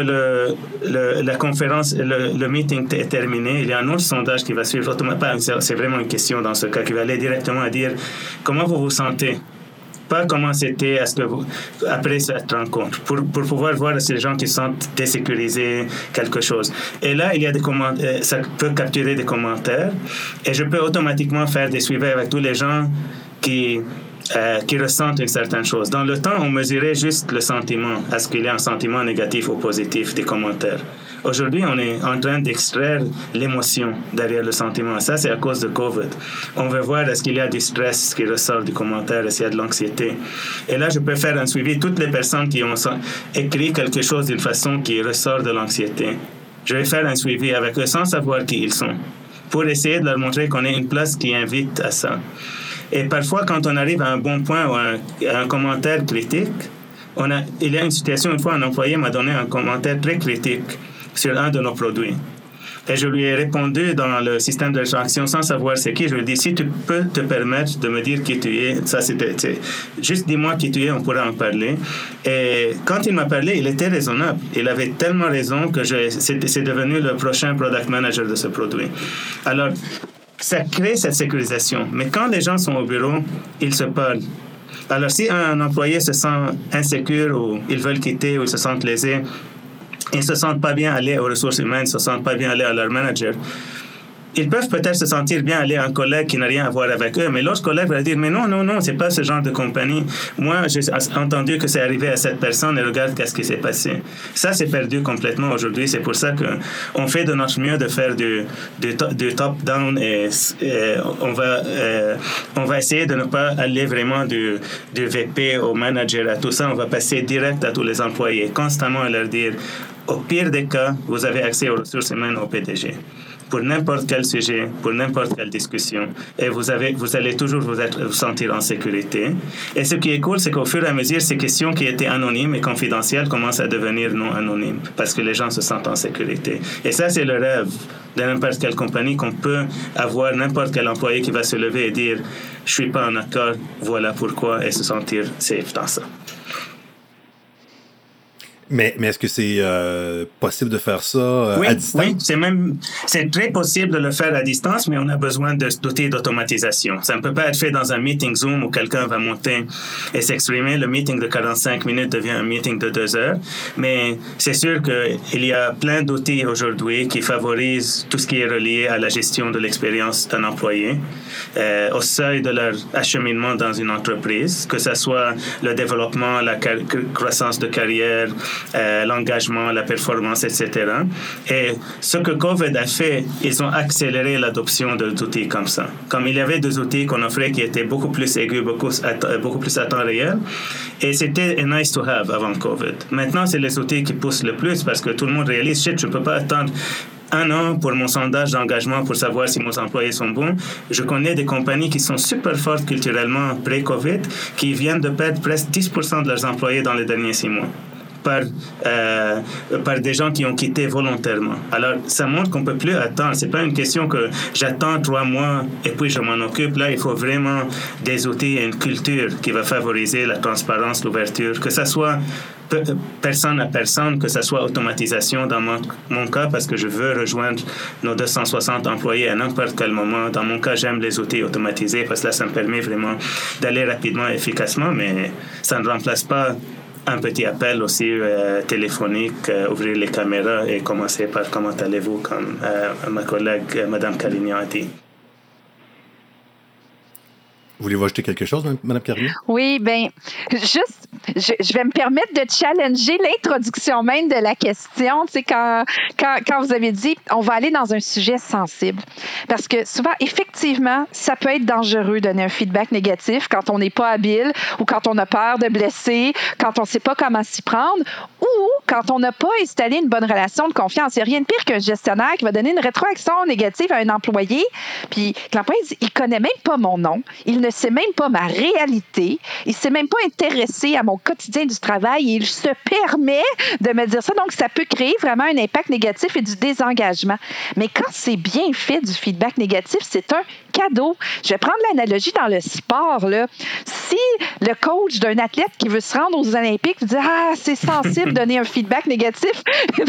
[SPEAKER 4] la conférence, le, le, meeting est terminé, il y a un autre sondage qui va suivre. C'est vraiment une question dans ce cas qui va aller directement à dire comment vous vous sentez pas comment c'était après cette rencontre, pour, pour pouvoir voir les gens qui sont désécurisés, quelque chose. Et là, il y a des commentaires, euh, ça peut capturer des commentaires, et je peux automatiquement faire des suivis avec tous les gens qui, euh, qui ressentent une certaine chose. Dans le temps, on mesurait juste le sentiment. Est-ce qu'il y a un sentiment négatif ou positif des commentaires? Aujourd'hui, on est en train d'extraire l'émotion derrière le sentiment. Ça, c'est à cause de COVID. On veut voir est-ce qu'il y a du stress qui ressort du commentaire, est-ce qu'il y a de l'anxiété. Et là, je peux faire un suivi. Toutes les personnes qui ont écrit quelque chose d'une façon qui ressort de l'anxiété, je vais faire un suivi avec eux sans savoir qui ils sont pour essayer de leur montrer qu'on est une place qui invite à ça. Et parfois, quand on arrive à un bon point ou à un, commentaire critique, on a, il y a une situation, une fois, un employé m'a donné un commentaire très critique sur un de nos produits. Et je lui ai répondu dans le système de réaction sans savoir c'est qui. Je lui ai dit, si tu peux te permettre de me dire qui tu es, ça c'était, juste dis-moi qui tu es, on pourra en parler. Et quand il m'a parlé, il était raisonnable. Il avait tellement raison que c'est devenu le prochain product manager de ce produit. Alors, ça crée cette sécurisation. Mais quand les gens sont au bureau, ils se parlent. Alors, si un employé se sent insécure ou ils veulent quitter ou ils se sentent lésés, ils se sentent pas bien aller aux ressources humaines, ils se sentent pas bien aller à leur manager ils peuvent peut-être se sentir bien aller à un collègue qui n'a rien à voir avec eux, mais l'autre collègue va dire, mais non, non, non, c'est pas ce genre de compagnie. Moi, j'ai entendu que c'est arrivé à cette personne et regarde qu'est-ce qui s'est passé. Ça, c'est perdu complètement aujourd'hui. C'est pour ça qu'on fait de notre mieux de faire du, du, top-down et, on, va, euh, on va essayer de ne pas aller vraiment du, du VP au manager à tout ça. On va passer direct à tous les employés, constamment à leur dire, au pire des cas, vous avez accès aux ressources humaines au PDG pour n'importe quel sujet, pour n'importe quelle discussion. Et vous, avez, vous allez toujours vous, sentir en sécurité. Et ce qui est cool, c'est qu'au fur et à mesure, ces questions qui étaient anonymes et confidentielles commencent à devenir non anonymes parce que les gens se sentent en sécurité. Et ça, c'est le rêve de n'importe quelle compagnie qu'on peut avoir n'importe quel employé qui va se lever et dire je suis pas en accord, voilà pourquoi, et se sentir safe dans ça.
[SPEAKER 2] Mais, mais est-ce que c'est euh, possible de faire ça euh, à distance?
[SPEAKER 4] Oui, c'est même c'est très possible de le faire à distance, mais on a besoin d'outils d'automatisation. Ça ne peut pas être fait dans un meeting Zoom où quelqu'un va monter et s'exprimer. Le meeting de 45 minutes devient un meeting de deux heures. Mais c'est sûr qu'il y a plein d'outils aujourd'hui qui favorisent tout ce qui est relié à la gestion de l'expérience d'un employé, euh, au seuil de leur acheminement dans une entreprise, que ce soit le développement, la croissance de carrière, euh, l'engagement, la performance, etc. Et ce que COVID a fait, ils ont accéléré l'adoption d'outils comme ça. Comme il y avait des outils qu'on offrait qui étaient beaucoup plus aigus, beaucoup, beaucoup plus à temps réel, et c'était nice to have avant COVID. Maintenant, c'est les outils qui poussent le plus parce que tout le monde réalise, shit, je ne peux pas attendre un an pour mon sondage d'engagement pour savoir si mes employés sont bons. Je connais des compagnies qui sont super fortes culturellement pré-COVID, qui viennent de perdre presque 10% de leurs employés dans les derniers six mois par, euh, par des gens qui ont quitté volontairement. Alors, ça montre qu'on ne peut plus attendre. Ce n'est pas une question que j'attends trois mois et puis je m'en occupe. Là, il faut vraiment des outils et une culture qui va favoriser la transparence, l'ouverture, que ce soit personne à personne, que ce soit automatisation dans mon, mon, cas, parce que je veux rejoindre nos 260 employés à n'importe quel moment. Dans mon cas, j'aime les outils automatisés parce que là, ça me permet vraiment d'aller rapidement et efficacement, mais ça ne remplace pas un petit appel aussi euh, téléphonique, euh, ouvrir les caméras et commencer par comment allez-vous, comme euh, ma collègue Madame Calignan a dit.
[SPEAKER 2] Voulez-vous ajouter quelque chose, Mme Carrier?
[SPEAKER 3] Oui, bien, juste, je, vais me permettre de challenger l'introduction même de la question. Tu sais, quand, quand, vous avez dit, on va aller dans un sujet sensible. Parce que souvent, effectivement, ça peut être dangereux de donner un feedback négatif quand on n'est pas habile ou quand on a peur de blesser, quand on ne sait pas comment s'y prendre ou quand on n'a pas installé une bonne relation de confiance. Il n'y a rien de pire qu'un gestionnaire qui va donner une rétroaction négative à un employé, puis l'employé dit, il connaît même pas mon nom, il ne sait même pas ma réalité, il ne s'est même pas intéressé à mon quotidien du travail il se permet de me dire ça. Donc, ça peut créer vraiment un impact négatif et du désengagement. Mais quand c'est bien fait du feedback négatif, c'est un cadeau. Je vais prendre l'analogie dans le sport. Là. Si le coach d'un athlète qui veut se rendre aux Olympiques dit Ah, c'est sensible donner un feedback négatif,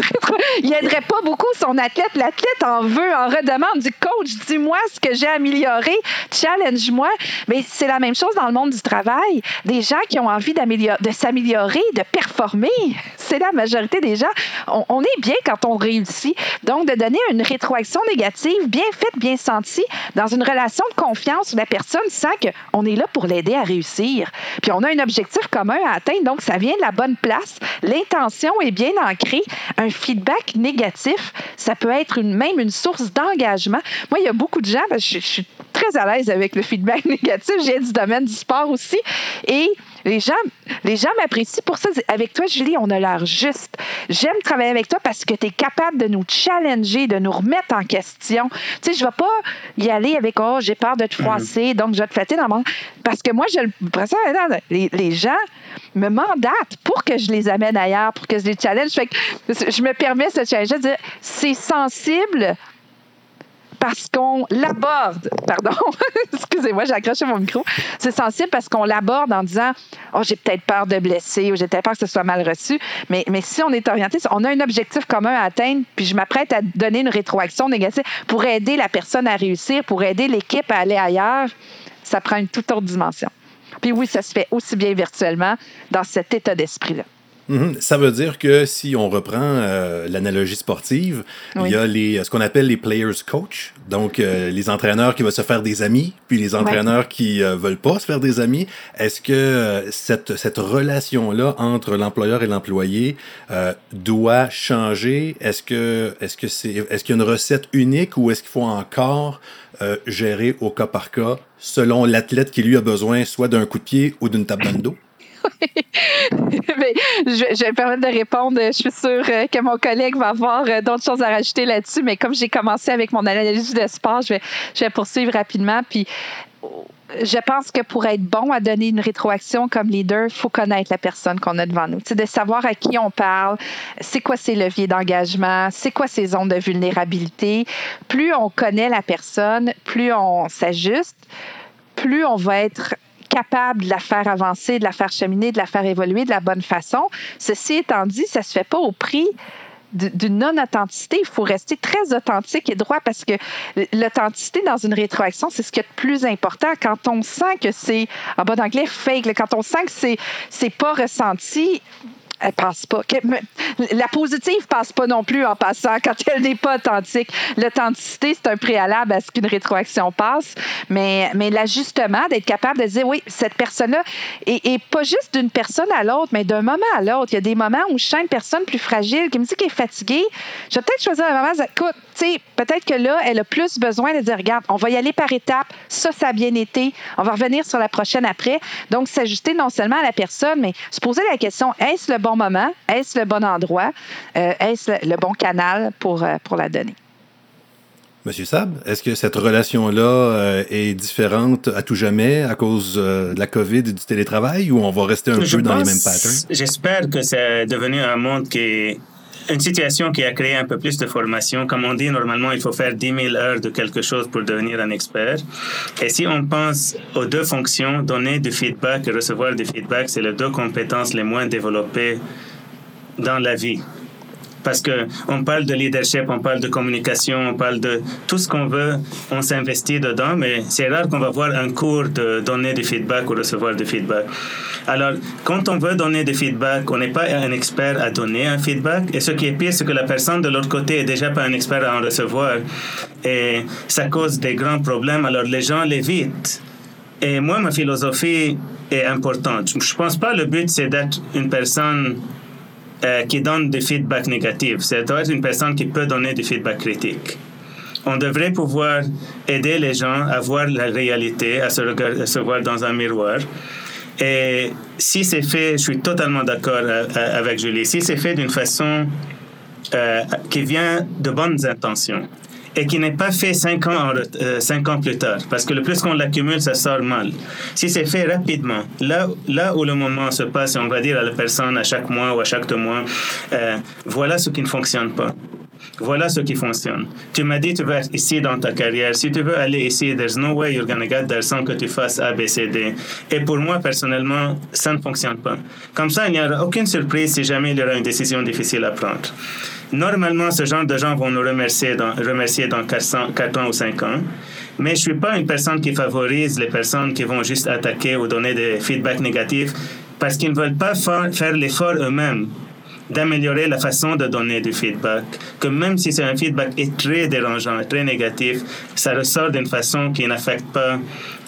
[SPEAKER 3] il n'aiderait pas beaucoup son athlète. L'athlète en veut, en redemande du coach dis-moi ce que j'ai amélioré, challenge-moi. Mais c'est la même chose dans le monde du travail. Des gens qui ont envie de s'améliorer, de performer. C'est la majorité des gens. On, est bien quand on réussit. Donc, de donner une rétroaction négative, bien faite, bien sentie, dans une relation de confiance où la personne sent qu'on est là pour l'aider à réussir. Puis on a un objectif commun à atteindre, donc ça vient de la bonne place. L'intention est bien ancrée. Un feedback négatif, ça peut être même une source d'engagement. Moi, il y a beaucoup de gens, je, je suis très à l'aise avec le feedback négatif, j'ai du domaine du sport aussi, et les gens, les gens m'apprécient pour ça. Avec toi, Julie, on a l'air juste. J'aime travailler avec toi parce que tu es capable de nous challenger, de nous remettre en question. Tu sais, je ne vais pas y aller avec Oh, j'ai peur de te froisser, donc je vais te flatter dans mon. Parce que moi, je le. Les, les gens me mandatent pour que je les amène ailleurs, pour que je les challenge. Fait que je me permets ce challenge de dire c'est sensible parce qu'on l'aborde. Pardon, excusez-moi, j'ai accroché mon micro. C'est sensible parce qu'on l'aborde en disant Oh, j'ai peut-être peur de blesser ou j'ai peut-être peur que ce soit mal reçu. Mais, mais si on est orienté, on a un objectif commun à atteindre, puis je m'apprête à donner une rétroaction négative pour aider la personne à réussir, pour aider l'équipe à aller ailleurs, ça prend une toute autre dimension. Puis oui, ça se fait aussi bien virtuellement dans cet état d'esprit-là.
[SPEAKER 2] Mhm. Ça veut dire que si on reprend euh, l'analogie sportive, il y a les, ce qu'on appelle les players coach, donc euh, les entraîneurs qui veulent se faire des amis, puis les entraîneurs qui euh, veulent pas se faire des amis. Est-ce que cette, cette relation-là entre l'employeur et l'employé doit changer? Est-ce que est-ce que c'est est-ce qu'il y a une recette unique ou est-ce qu'il faut encore gérer au cas par cas selon l'athlète qui lui a besoin soit d'un coup de pied ou d'une table dans le dos?
[SPEAKER 3] Je, vais me permettre de répondre. Je suis sûre euh, que mon collègue va avoir euh, d'autres choses à rajouter là-dessus, mais comme j'ai commencé avec mon analyse de sport, je vais, je vais poursuivre rapidement. Puis je pense que pour être bon à donner une rétroaction comme leader, il faut connaître la personne qu'on a devant nous. C'est de savoir à qui on parle, c'est quoi ses leviers d'engagement, c'est quoi ses zones de vulnérabilité. Plus on connaît la personne, plus on s'ajuste, plus on va être de la faire avancer, de la faire cheminer, de la faire évoluer de la bonne façon. Ceci étant dit, ça ne se fait pas au prix d'une non-authenticité. Il faut rester très authentique et droit parce que l'authenticité dans une rétroaction, c'est ce qui est le plus important. Quand on sent que c'est, en bon anglais, fake, quand on sent que c'est, c'est pas ressenti, elle passe pas. La positive passe pas non plus en passant quand elle n'est pas authentique. L'authenticité, c'est un préalable à ce qu'une rétroaction passe, mais, mais l'ajustement, d'être capable de dire oui, cette personne-là, et, pas juste d'une personne à l'autre, mais d'un moment à l'autre. Il y a des moments où je sens une personne plus fragile qui me dit qu'elle est fatiguée. Je vais peut-être choisir un moment, écoute, sais, peut-être que là, elle a plus besoin de dire, regarde, on va y aller par étapes. Ça, ça a bien été. On va revenir sur la prochaine après. Donc, s'ajuster non seulement à la personne, mais se poser la question, est-ce le bon moment? Est-ce le bon endroit? Euh, est-ce le, bon canal pour, euh, pour la donner?
[SPEAKER 2] Monsieur Sab, est-ce que cette relation-là euh, est différente à tout jamais à cause de la COVID et du télétravail ou on va rester un peu dans les mêmes patterns?
[SPEAKER 4] J'espère que c'est devenu un monde qui est une situation qui a créé un peu plus de formation. Comme on dit, normalement, il faut faire 10 000 heures de quelque chose pour devenir un expert. Et si on pense aux deux fonctions, donner du feedback et recevoir du feedback, c'est les deux compétences les moins développées dans la vie parce que on parle de leadership, on parle de communication, on parle de tout ce qu'on veut, on s'investit dedans, mais c'est rare qu'on va voir un cours de donner du feedback ou recevoir du feedback. Alors, quand on veut donner du feedback, on n'est pas un expert à donner un feedback, et ce qui est pire, c'est que la personne de l'autre côté est déjà pas un expert à en recevoir, et ça cause des grands problèmes. Alors, les gens l'évitent. Et moi, ma philosophie est importante. Je pense pas le but, c'est d'être une personne euh, qui donne des feedbacks négatifs. C'est doit être une personne qui peut donner des feedbacks critiques. On devrait pouvoir aider les gens à voir la réalité, à se, regarder, à se voir dans un miroir. Et si c'est fait, je suis totalement d'accord euh, euh, avec Julie, si c'est fait d'une façon qui vient de bonnes intentions, et qui n'est pas fait cinq ans, euh, cinq ans plus tard. Parce que le plus qu'on l'accumule, ça sort mal. Si c'est fait rapidement, là, là où le moment se passe, on va dire à la personne à chaque mois ou à chaque deux mois, euh, voilà ce qui ne fonctionne pas. Voilà ce qui fonctionne. Tu m'as dit tu être ici dans ta carrière. Si tu veux aller ici, there's no way you're gonna get there sans que tu fasses A, B, C, D. Et pour moi, personnellement, ça ne fonctionne pas. Comme ça, il n'y aura aucune surprise si jamais il y aura une décision difficile à prendre. Normalement, ce genre de gens vont nous remercier dans, remercier dans 400, 4 ans ou 5 ans. Mais je ne suis pas une personne qui favorise les personnes qui vont juste attaquer ou donner des feedbacks négatifs parce qu'ils ne veulent pas faire l'effort eux-mêmes d'améliorer la façon de donner du feedback, que même si c'est un feedback est très dérangeant, très négatif, ça ressort d'une façon qui n'affecte pas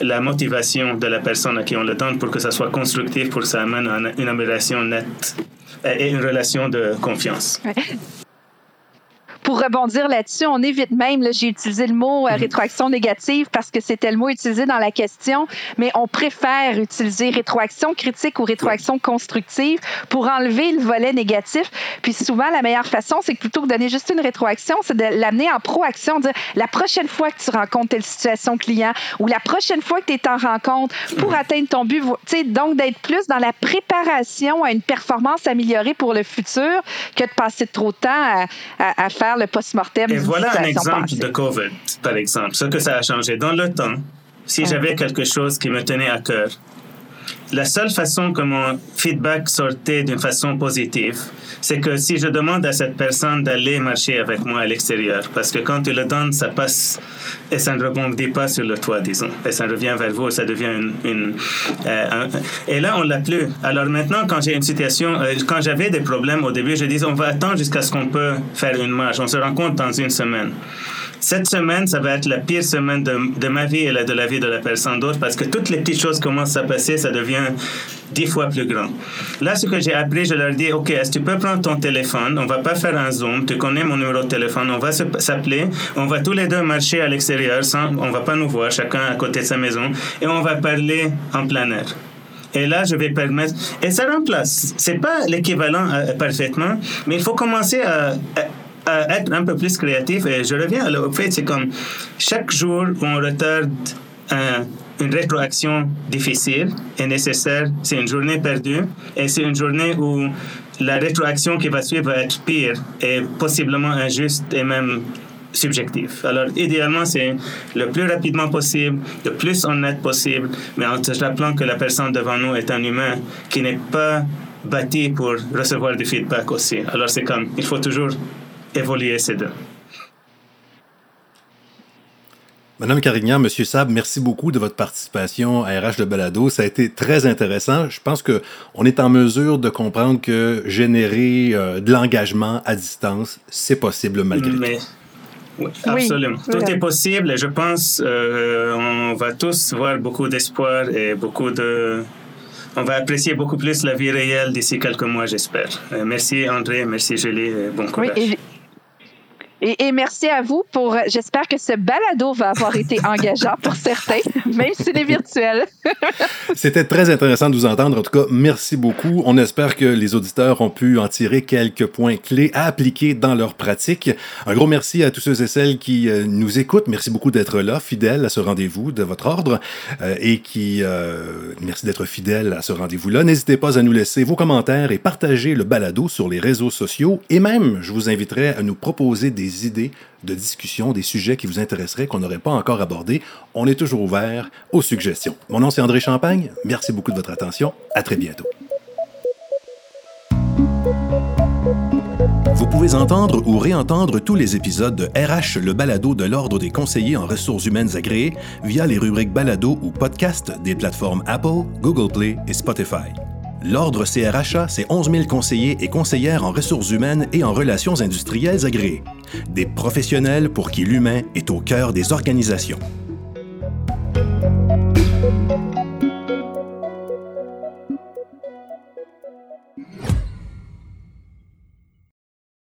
[SPEAKER 4] la motivation de la personne à qui on le donne pour que ça soit constructif, pour que ça amène une amélioration nette et une relation de confiance
[SPEAKER 3] pour rebondir là-dessus, on évite même, j'ai utilisé le mot euh, mhm. rétroaction négative parce que c'était le mot utilisé dans la question, mais on préfère utiliser rétroaction critique ou rétroaction constructive pour enlever le volet négatif. Puis souvent, la meilleure façon, c'est que plutôt que de donner juste une rétroaction, c'est de l'amener en proaction, dire la prochaine fois que tu rencontres telle situation client ou la prochaine fois que tu es en rencontre pour mhm. atteindre ton but, donc d'être plus dans la préparation à une performance améliorée pour le futur que de passer trop de temps à, à faire le post-mortem.
[SPEAKER 4] Et voilà un exemple de COVID, par exemple, ce que ça a changé. Dans le temps, si j'avais quelque chose qui me tenait à cœur, la seule façon que mon feedback sortait d'une façon positive, c'est que si je demande à cette personne d'aller marcher avec moi à l'extérieur, parce que quand tu le donnes, ça passe et ça ne rebondit pas sur le toit, disons, et ça revient vers vous, ça devient une... Euh, et là, on l'a plus. Alors maintenant, quand j'ai une situation, euh, quand j'avais des problèmes au début, je disais, on va attendre jusqu'à ce qu'on peut faire une marche. On se rencontre dans une semaine. Cette semaine, ça va être la pire semaine de, de ma vie et de la vie de la personne d'autre parce que toutes les petites choses commencent à passer, ça devient dix fois plus grand. Là, ce que j'ai appris, je leur dis, OK, est-ce que tu peux prendre ton téléphone? On va pas faire un zoom. Tu connais mon numéro de téléphone. On va s'appeler. On va tous les deux marcher à l'extérieur sans, on va pas nous voir, chacun à côté de sa maison. Et on va parler en plein air. Et là, je vais permettre. Et ça remplace. C'est pas l'équivalent euh, parfaitement, mais il faut commencer à être un peu plus créatif. Et je reviens au fait, c'est comme chaque jour on retarde une rétroaction difficile et nécessaire, c'est une journée perdue. Et c'est une journée où la rétroaction qui va suivre va être pire et possiblement injuste et même subjectif. Alors, idéalement, c'est le plus rapidement possible, le plus honnête possible, mais en se rappelant que la personne devant nous est un humain qui n'est pas bâti pour recevoir du feedback aussi. Alors, c'est comme, il faut toujours évoluer ces deux.
[SPEAKER 2] Madame Carignan, Monsieur Sab, merci beaucoup de votre participation à RH de Balado. Ça a été très intéressant. Je pense que on est en mesure de comprendre que générer euh, de l'engagement à distance, c'est possible malgré tout.
[SPEAKER 4] Oui, absolument. tout est possible et je pense euh, on va tous voir beaucoup d'espoir et beaucoup de on va apprécier beaucoup plus la vie réelle d'ici quelques mois, j'espère. Euh, merci André, merci Julie, et bon courage.
[SPEAKER 3] Et, merci à vous pour. J'espère que ce balado va avoir été engageant pour certains, même s'il est virtuel.
[SPEAKER 2] C'était très intéressant de vous entendre. En tout cas, merci beaucoup. On espère que les auditeurs ont pu en tirer quelques points clés à appliquer dans leur pratique. Un gros merci à tous ceux et celles qui euh, nous écoutent. Merci beaucoup d'être là, fidèles à ce rendez-vous de votre ordre euh, et qui. Euh, merci d'être fidèles à ce rendez-vous-là. N'hésitez pas à nous laisser vos commentaires et partager le balado sur les réseaux sociaux. Et même, je vous inviterai à nous proposer idées de discussion, des sujets qui vous intéresseraient, qu'on n'aurait pas encore abordés. On est toujours ouvert aux suggestions. Mon nom, c'est André Champagne. Merci beaucoup de votre attention. À très bientôt. Vous pouvez entendre ou réentendre tous les épisodes de RH, le balado de l'Ordre des conseillers en ressources humaines agréées via les rubriques balado ou podcast des plateformes Apple, Google Play et Spotify. L'Ordre CRHA, c'est 11 000 conseillers et conseillères en ressources humaines et en relations industrielles agréées. Des professionnels pour qui l'humain est au cœur des organisations.